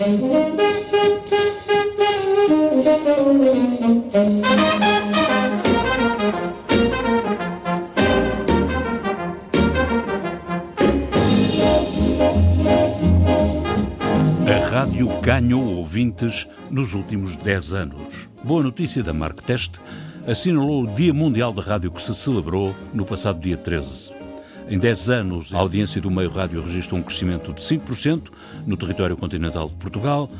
A rádio ganhou ouvintes nos últimos 10 anos. Boa notícia da Mark Test assinalou o Dia Mundial da Rádio que se celebrou no passado dia 13. Em 10 anos, a audiência do meio rádio registrou um crescimento de 5% no território continental de Portugal.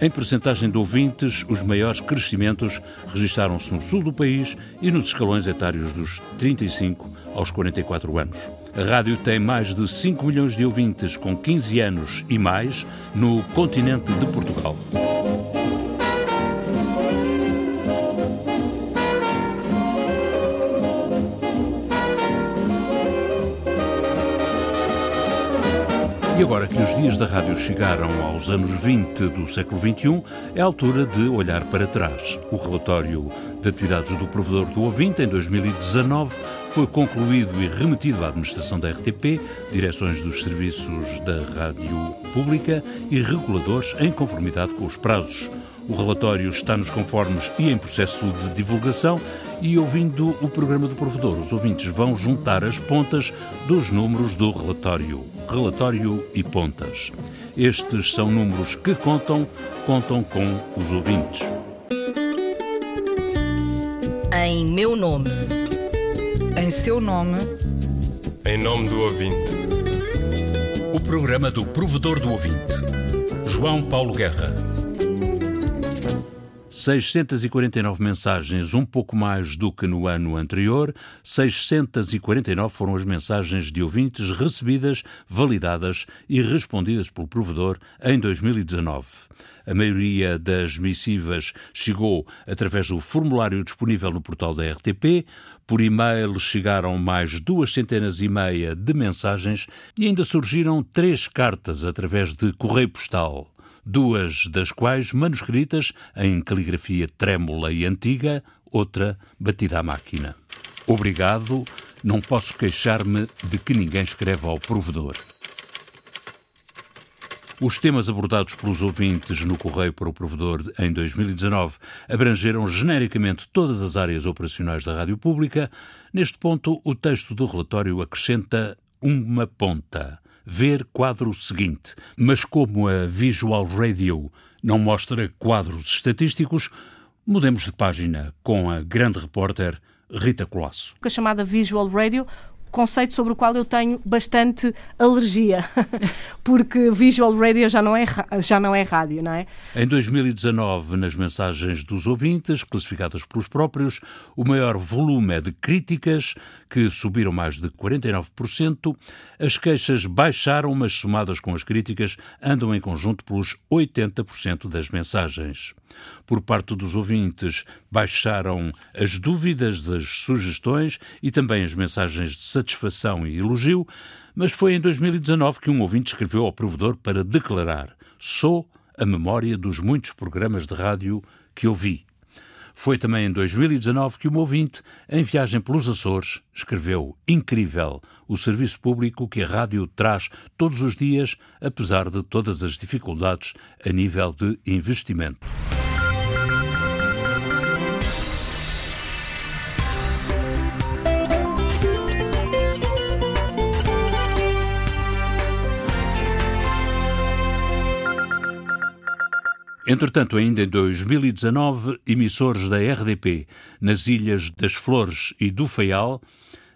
Em percentagem de ouvintes, os maiores crescimentos registaram-se no sul do país e nos escalões etários dos 35 aos 44 anos. A rádio tem mais de 5 milhões de ouvintes com 15 anos e mais no continente de Portugal. E agora que os dias da rádio chegaram aos anos 20 do século XXI, é a altura de olhar para trás. O relatório de atividades do provedor do ouvinte em 2019 foi concluído e remetido à administração da RTP, direções dos serviços da rádio pública e reguladores em conformidade com os prazos. O relatório está nos conformes e em processo de divulgação e ouvindo o programa do provedor, os ouvintes vão juntar as pontas dos números do relatório. Relatório e pontas. Estes são números que contam, contam com os ouvintes. Em meu nome. Em seu nome. Em nome do ouvinte. O programa do provedor do ouvinte. João Paulo Guerra. 649 mensagens, um pouco mais do que no ano anterior. 649 foram as mensagens de ouvintes recebidas, validadas e respondidas pelo provedor em 2019. A maioria das missivas chegou através do formulário disponível no portal da RTP. Por e-mail chegaram mais duas centenas e meia de mensagens e ainda surgiram três cartas através de correio postal duas das quais manuscritas em caligrafia trêmula e antiga, outra batida à máquina. Obrigado, não posso queixar-me de que ninguém escreve ao provedor. Os temas abordados pelos ouvintes no Correio para o Provedor em 2019 abrangeram genericamente todas as áreas operacionais da rádio pública. Neste ponto, o texto do relatório acrescenta uma ponta ver quadro seguinte. Mas como a Visual Radio não mostra quadros estatísticos, mudemos de página com a grande repórter Rita Colasso. A chamada Visual Radio conceito sobre o qual eu tenho bastante alergia, porque visual radio já não é já não é rádio, não é? Em 2019, nas mensagens dos ouvintes, classificadas pelos próprios, o maior volume é de críticas, que subiram mais de 49%. As queixas baixaram, mas somadas com as críticas, andam em conjunto pelos 80% das mensagens. Por parte dos ouvintes, baixaram as dúvidas, as sugestões e também as mensagens de satisfação e elogio, mas foi em 2019 que um ouvinte escreveu ao provedor para declarar: Sou a memória dos muitos programas de rádio que ouvi. Foi também em 2019 que um ouvinte, em viagem pelos Açores, escreveu: Incrível o serviço público que a rádio traz todos os dias, apesar de todas as dificuldades a nível de investimento. Entretanto, ainda em 2019, emissores da RDP nas Ilhas das Flores e do Faial,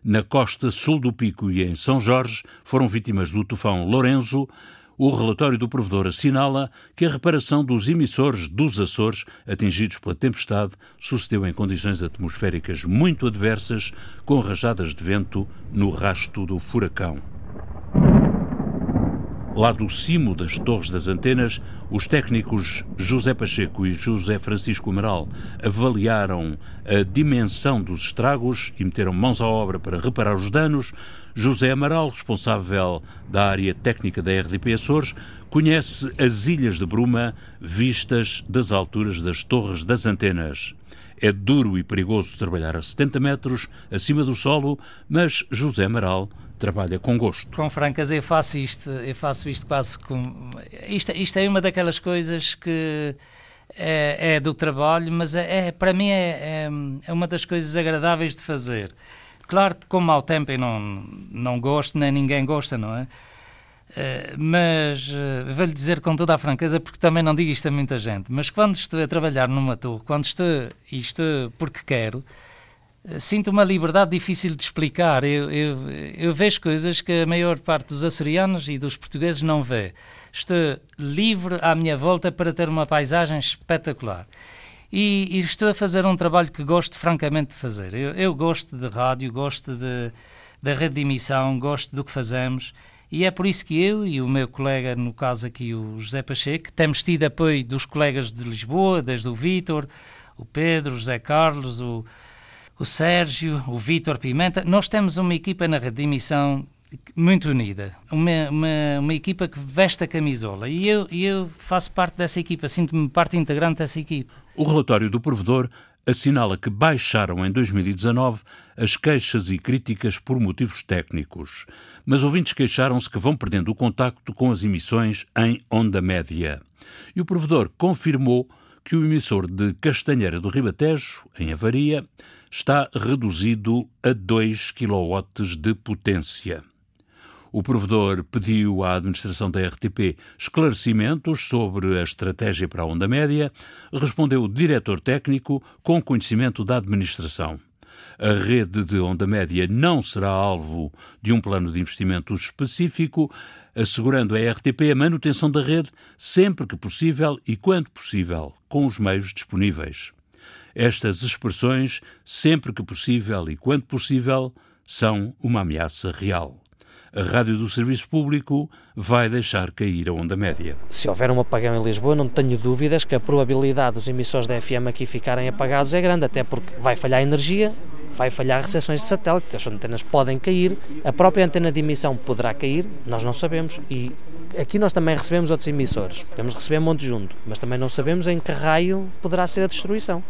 na costa sul do Pico e em São Jorge, foram vítimas do tufão Lorenzo. O relatório do provedor assinala que a reparação dos emissores dos Açores atingidos pela tempestade sucedeu em condições atmosféricas muito adversas, com rajadas de vento no rasto do furacão. Lá do cimo das torres das antenas, os técnicos José Pacheco e José Francisco Amaral avaliaram a dimensão dos estragos e meteram mãos à obra para reparar os danos. José Amaral, responsável da área técnica da RDP Açores, conhece as ilhas de Bruma vistas das alturas das torres das antenas. É duro e perigoso trabalhar a 70 metros acima do solo, mas José Amaral trabalha com gosto. Com francas, eu faço isto, eu faço isto quase com. Isto, isto é uma daquelas coisas que é, é do trabalho, mas é, é para mim é, é, é, uma das coisas agradáveis de fazer. Claro que com mau tempo eu não, não gosto, nem ninguém gosta, não é? Uh, mas uh, vou-lhe dizer com toda a franqueza, porque também não digo isto a muita gente, mas quando estou a trabalhar numa torre, quando estou, estou porque quero, sinto uma liberdade difícil de explicar. Eu, eu, eu, vejo coisas que a maior parte dos açorianos e dos portugueses não vê. Estou livre à minha volta para ter uma paisagem espetacular. E, e estou a fazer um trabalho que gosto francamente de fazer. Eu, eu gosto de rádio, gosto de, da rede de emissão, gosto do que fazemos. E é por isso que eu e o meu colega, no caso aqui o José Pacheco, temos tido apoio dos colegas de Lisboa, desde o Vítor, o Pedro, o José Carlos, o, o Sérgio, o Vítor Pimenta. Nós temos uma equipa na emissão muito unida, uma, uma, uma, equipa que veste a camisola e eu, eu faço parte dessa equipa, sinto-me parte integrante dessa equipa. O relatório do provedor assinala que baixaram em 2019 as queixas e críticas por motivos técnicos, mas ouvintes queixaram-se que vão perdendo o contacto com as emissões em onda média. E o provedor confirmou que o emissor de Castanheira do Ribatejo, em Avaria, está reduzido a 2 kW de potência. O provedor pediu à administração da RTP esclarecimentos sobre a estratégia para a onda média, respondeu o diretor técnico com conhecimento da administração. A rede de onda média não será alvo de um plano de investimento específico, assegurando à RTP a manutenção da rede sempre que possível e quando possível, com os meios disponíveis. Estas expressões, sempre que possível e quando possível, são uma ameaça real. A rádio do serviço público vai deixar cair a onda média. Se houver um apagão em Lisboa, não tenho dúvidas que a probabilidade dos emissores da FM aqui ficarem apagados é grande, até porque vai falhar a energia, vai falhar recepções de satélite, porque as antenas podem cair, a própria antena de emissão poderá cair, nós não sabemos. E aqui nós também recebemos outros emissores, podemos receber um monte junto, mas também não sabemos em que raio poderá ser a destruição.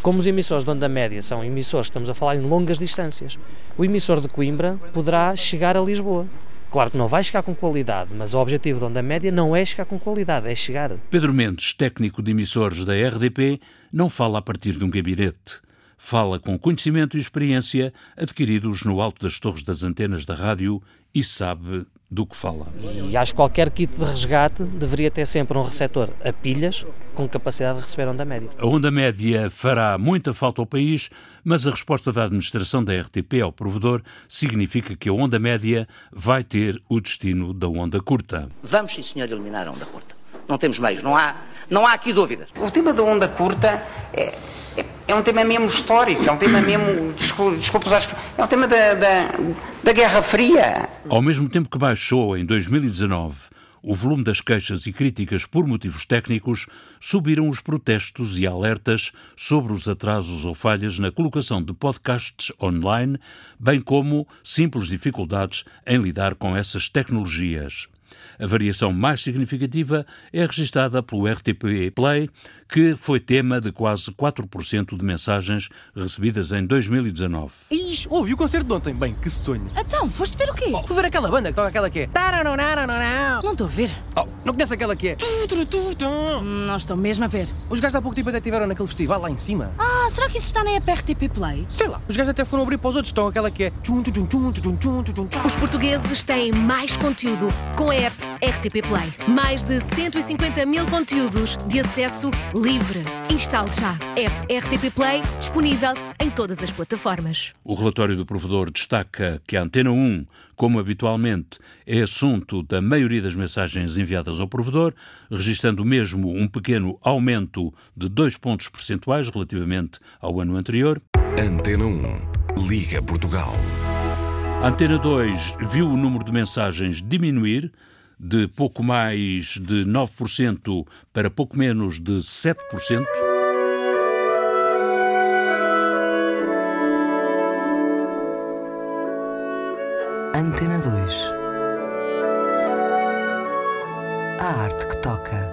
Como os emissores de onda média são emissores, estamos a falar em longas distâncias, o emissor de Coimbra poderá chegar a Lisboa. Claro que não vai chegar com qualidade, mas o objetivo da onda média não é chegar com qualidade, é chegar. Pedro Mendes, técnico de emissores da RDP, não fala a partir de um gabinete. Fala com conhecimento e experiência adquiridos no alto das torres das antenas da rádio e sabe do que fala. E acho que qualquer kit de resgate deveria ter sempre um receptor a pilhas com capacidade de receber onda média. A onda média fará muita falta ao país, mas a resposta da administração da RTP ao provedor significa que a onda média vai ter o destino da onda curta. Vamos, sim, senhor, eliminar a onda curta. Não temos meios, não há, não há aqui dúvidas. O tema da onda curta é, é um tema mesmo histórico, é um tema mesmo, desculpa, é um tema da, da, da Guerra Fria. Ao mesmo tempo que baixou em 2019 o volume das queixas e críticas por motivos técnicos, subiram os protestos e alertas sobre os atrasos ou falhas na colocação de podcasts online, bem como simples dificuldades em lidar com essas tecnologias. A variação mais significativa é registada pelo RTP Play, que foi tema de quase 4% de mensagens recebidas em 2019. Ixi, ouvi o concerto de ontem. Bem, que sonho. Então, foste ver o quê? Oh, fui ver aquela banda que toca aquela que é... Não estou a ver. Oh, não conhece aquela que é... Não estou mesmo a ver. Os gajos há pouco tempo até estiveram naquele festival lá em cima. Ah, será que isso está na RTP Play? Sei lá, os gajos até foram abrir para os outros. Estão aquela que é... Os portugueses têm mais conteúdo com a app RTP Play. Mais de 150 mil conteúdos de acesso livre. Instale já. App RTP Play disponível em todas as plataformas. O relatório do provedor destaca que a Antena 1, como habitualmente, é assunto da maioria das mensagens enviadas ao provedor, registrando mesmo um pequeno aumento de dois pontos percentuais relativamente ao ano anterior. Antena 1. Liga Portugal. Antena 2 viu o número de mensagens diminuir de pouco mais de 9% para pouco menos de 7%. Antena 2 A arte que toca.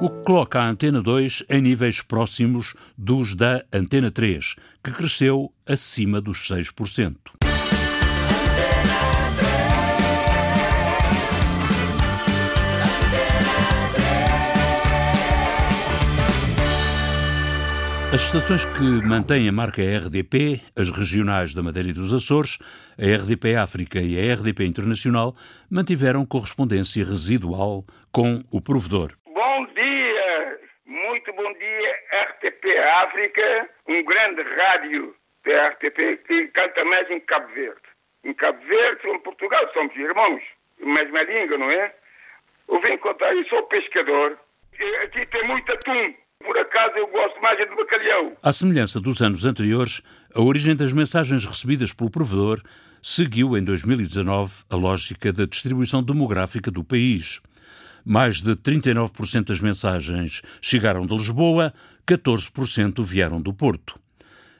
O que coloca a Antena 2 em níveis próximos dos da Antena 3, que cresceu acima dos 6%. As estações que mantêm a marca RDP, as regionais da Madeira e dos Açores, a RDP África e a RDP Internacional, mantiveram correspondência residual com o provedor. Bom dia, muito bom dia, RTP África, um grande rádio da RTP que canta mais em Cabo Verde. Em Cabo Verde, em Portugal, somos irmãos, mesma língua, não é? Eu venho contar, eu sou pescador, aqui tem muito atum. Por acaso eu gosto mais de bacalhau. À semelhança dos anos anteriores, a origem das mensagens recebidas pelo provedor seguiu em 2019 a lógica da distribuição demográfica do país. Mais de 39% das mensagens chegaram de Lisboa, 14% vieram do Porto.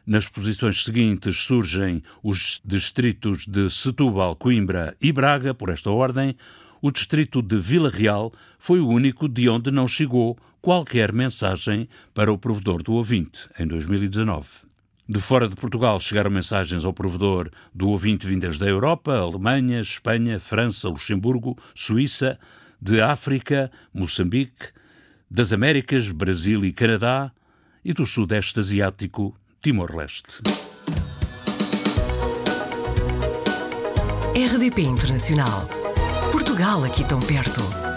Nas posições seguintes surgem os distritos de Setúbal, Coimbra e Braga, por esta ordem. O distrito de Vila Real foi o único de onde não chegou qualquer mensagem para o provedor do ouvinte em 2019. De fora de Portugal chegaram mensagens ao provedor do ouvinte vindas da Europa, Alemanha, Espanha, França, Luxemburgo, Suíça, de África, Moçambique, das Américas, Brasil e Canadá e do Sudeste Asiático, Timor-Leste. RDP Internacional. Portugal aqui tão perto.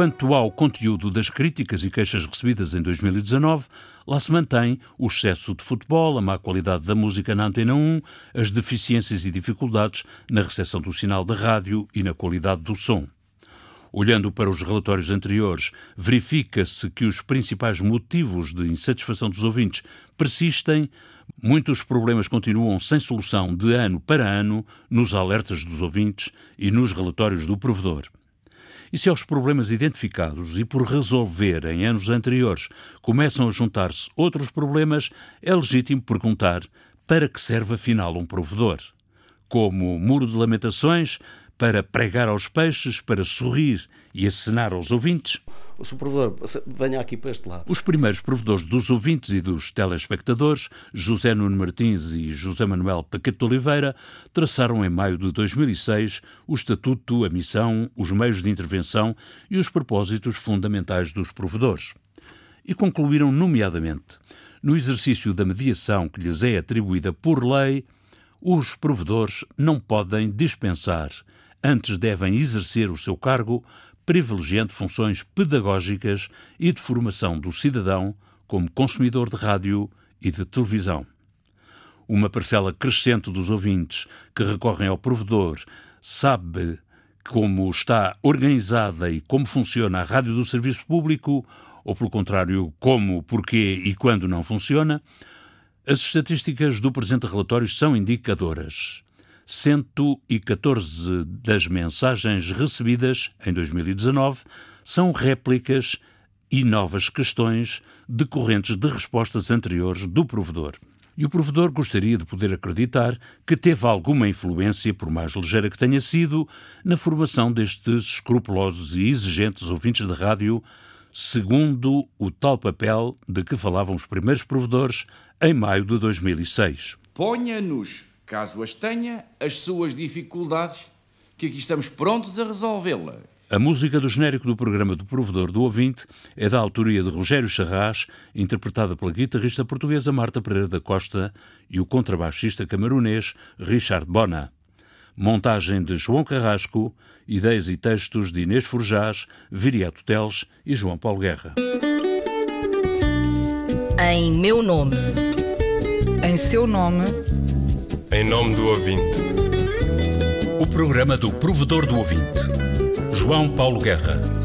Quanto ao conteúdo das críticas e queixas recebidas em 2019, lá se mantém o excesso de futebol, a má qualidade da música na Antena 1, as deficiências e dificuldades na recepção do sinal de rádio e na qualidade do som. Olhando para os relatórios anteriores, verifica-se que os principais motivos de insatisfação dos ouvintes persistem, muitos problemas continuam sem solução de ano para ano nos alertas dos ouvintes e nos relatórios do provedor. E se aos problemas identificados e por resolver em anos anteriores começam a juntar-se outros problemas, é legítimo perguntar para que serve afinal um provedor? Como muro de lamentações, para pregar aos peixes, para sorrir e acenar aos ouvintes? O seu provedor, venha aqui para este lado. Os primeiros provedores dos ouvintes e dos telespectadores, José Nuno Martins e José Manuel Paquete Oliveira, traçaram em maio de 2006 o estatuto, a missão, os meios de intervenção e os propósitos fundamentais dos provedores. E concluíram, nomeadamente, no exercício da mediação que lhes é atribuída por lei, os provedores não podem dispensar antes devem exercer o seu cargo, privilegiando funções pedagógicas e de formação do cidadão como consumidor de rádio e de televisão. Uma parcela crescente dos ouvintes que recorrem ao provedor sabe como está organizada e como funciona a rádio do serviço público, ou, pelo contrário, como, porquê e quando não funciona. As estatísticas do presente relatório são indicadoras. 114 das mensagens recebidas em 2019 são réplicas e novas questões decorrentes de respostas anteriores do provedor. E o provedor gostaria de poder acreditar que teve alguma influência, por mais ligeira que tenha sido, na formação destes escrupulosos e exigentes ouvintes de rádio, segundo o tal papel de que falavam os primeiros provedores em maio de 2006. Ponha-nos caso as tenha, as suas dificuldades, que aqui estamos prontos a resolvê-las. A música do genérico do programa do Provedor do Ouvinte é da autoria de Rogério Charras, interpretada pela guitarrista portuguesa Marta Pereira da Costa e o contrabaixista camerunês Richard Bona. Montagem de João Carrasco, ideias e textos de Inês Forjás, Viriato Teles e João Paulo Guerra. Em meu nome. Em seu nome. Em nome do ouvinte. O programa do Provedor do Ouvinte. João Paulo Guerra.